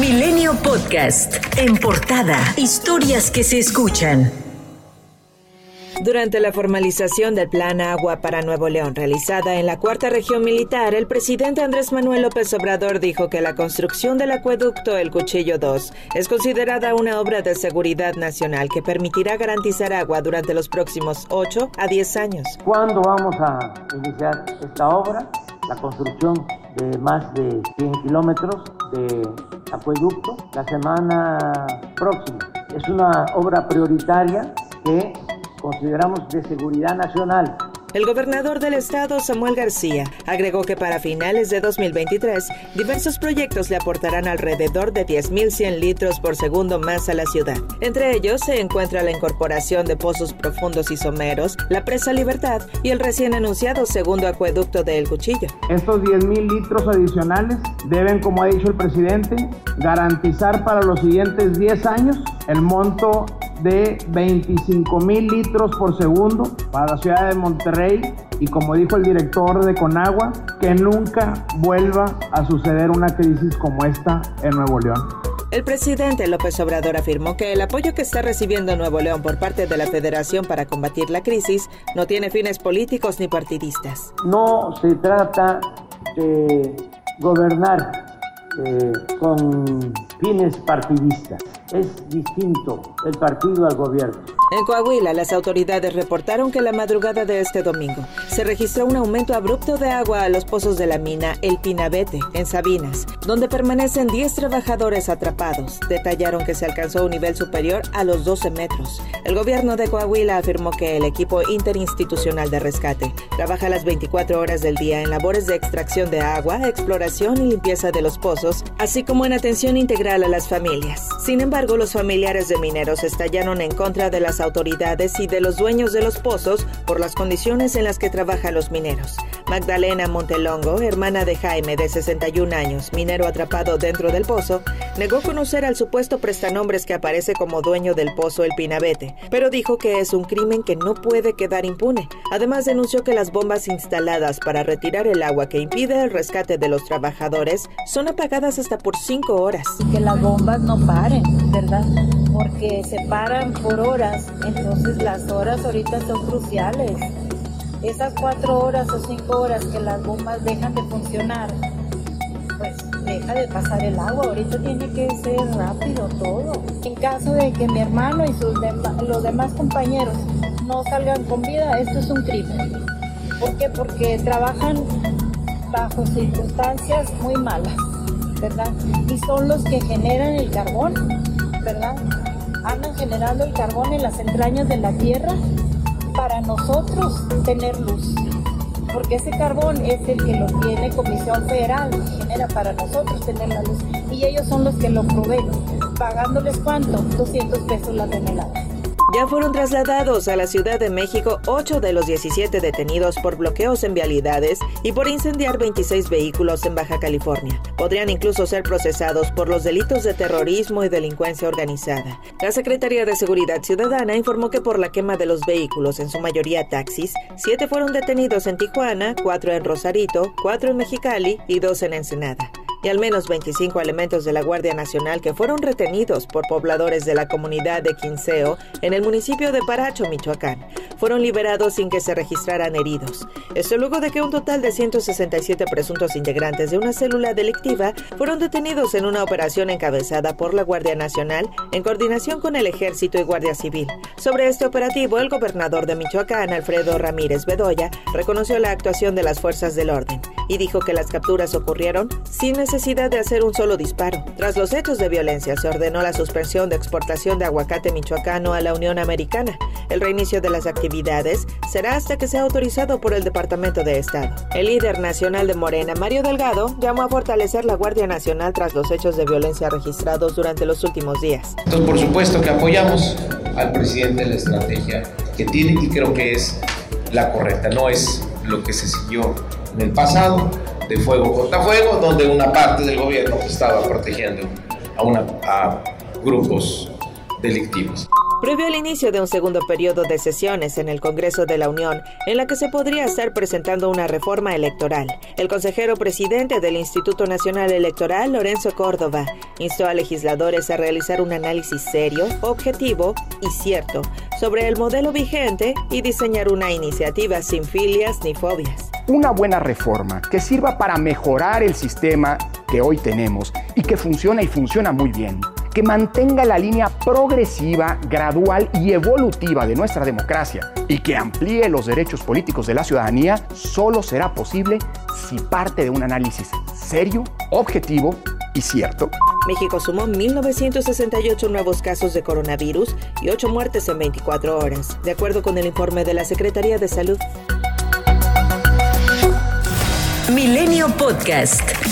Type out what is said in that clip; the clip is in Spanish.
Milenio Podcast. En portada. Historias que se escuchan. Durante la formalización del Plan Agua para Nuevo León realizada en la cuarta región militar, el presidente Andrés Manuel López Obrador dijo que la construcción del acueducto El Cuchillo 2 es considerada una obra de seguridad nacional que permitirá garantizar agua durante los próximos 8 a 10 años. ¿Cuándo vamos a iniciar esta obra? La construcción de más de 100 kilómetros de acueducto la semana próxima. Es una obra prioritaria que consideramos de seguridad nacional. El gobernador del estado, Samuel García, agregó que para finales de 2023, diversos proyectos le aportarán alrededor de 10.100 litros por segundo más a la ciudad. Entre ellos se encuentra la incorporación de pozos profundos y someros, la presa Libertad y el recién anunciado segundo acueducto de El Cuchillo. Estos 10.000 litros adicionales deben, como ha dicho el presidente, garantizar para los siguientes 10 años el monto de 25 mil litros por segundo para la ciudad de Monterrey y como dijo el director de Conagua, que nunca vuelva a suceder una crisis como esta en Nuevo León. El presidente López Obrador afirmó que el apoyo que está recibiendo Nuevo León por parte de la Federación para combatir la crisis no tiene fines políticos ni partidistas. No se trata de gobernar eh, con fines partidistas. Es distinto el partido al gobierno. En Coahuila, las autoridades reportaron que la madrugada de este domingo se registró un aumento abrupto de agua a los pozos de la mina El Pinabete, en Sabinas, donde permanecen 10 trabajadores atrapados. Detallaron que se alcanzó un nivel superior a los 12 metros. El gobierno de Coahuila afirmó que el equipo interinstitucional de rescate trabaja las 24 horas del día en labores de extracción de agua, exploración y limpieza de los pozos, así como en atención integral a las familias. Sin embargo, los familiares de mineros estallaron en contra de las autoridades y de los dueños de los pozos por las condiciones en las que trabajan los mineros. Magdalena Montelongo, hermana de Jaime de 61 años, minero atrapado dentro del pozo, negó conocer al supuesto prestanombres que aparece como dueño del pozo El Pinabete, pero dijo que es un crimen que no puede quedar impune. Además denunció que las bombas instaladas para retirar el agua que impide el rescate de los trabajadores son apagadas hasta por cinco horas. Que las bombas no paren, ¿verdad? Porque se paran por horas entonces las horas ahorita son cruciales. Esas cuatro horas o cinco horas que las bombas dejan de funcionar, pues deja de pasar el agua. Ahorita tiene que ser rápido todo. En caso de que mi hermano y sus los demás compañeros no salgan con vida, esto es un crimen. ¿Por qué? Porque trabajan bajo circunstancias muy malas, ¿verdad? Y son los que generan el carbón, ¿verdad? andan generando el carbón en las entrañas de la tierra para nosotros tener luz. Porque ese carbón es el que lo tiene Comisión Federal, genera para nosotros tener la luz. Y ellos son los que lo proveen, pagándoles cuánto? 200 pesos la tonelada. Ya fueron trasladados a la Ciudad de México 8 de los 17 detenidos por bloqueos en vialidades y por incendiar 26 vehículos en Baja California. Podrían incluso ser procesados por los delitos de terrorismo y delincuencia organizada. La Secretaría de Seguridad Ciudadana informó que por la quema de los vehículos, en su mayoría taxis, 7 fueron detenidos en Tijuana, 4 en Rosarito, 4 en Mexicali y 2 en Ensenada y al menos 25 elementos de la Guardia Nacional que fueron retenidos por pobladores de la comunidad de Quinceo en el municipio de Paracho, Michoacán. Fueron liberados sin que se registraran heridos. Esto luego de que un total de 167 presuntos integrantes de una célula delictiva fueron detenidos en una operación encabezada por la Guardia Nacional en coordinación con el Ejército y Guardia Civil. Sobre este operativo, el gobernador de Michoacán, Alfredo Ramírez Bedoya, reconoció la actuación de las fuerzas del orden y dijo que las capturas ocurrieron sin necesidad de hacer un solo disparo. Tras los hechos de violencia, se ordenó la suspensión de exportación de aguacate michoacano a la Unión Americana. El reinicio de las actividades será hasta que sea autorizado por el Departamento de Estado. El líder nacional de Morena, Mario Delgado, llamó a fortalecer la Guardia Nacional tras los hechos de violencia registrados durante los últimos días. Entonces, por supuesto que apoyamos al presidente en la estrategia que tiene y creo que es la correcta, no es lo que se siguió en el pasado de fuego contra fuego, donde una parte del gobierno estaba protegiendo a, una, grupos delictivos. Previo al inicio de un segundo periodo de sesiones en el Congreso de la Unión, en la que se podría estar presentando una reforma electoral, el consejero presidente del Instituto Nacional Electoral, Lorenzo Córdoba, instó a legisladores a realizar un análisis serio, objetivo y cierto sobre el modelo vigente y diseñar una iniciativa sin filias ni fobias. Una buena reforma que sirva para mejorar el sistema que hoy tenemos y que funciona y funciona muy bien que mantenga la línea progresiva, gradual y evolutiva de nuestra democracia y que amplíe los derechos políticos de la ciudadanía, solo será posible si parte de un análisis serio, objetivo y cierto. México sumó 1.968 nuevos casos de coronavirus y 8 muertes en 24 horas, de acuerdo con el informe de la Secretaría de Salud. Milenio Podcast.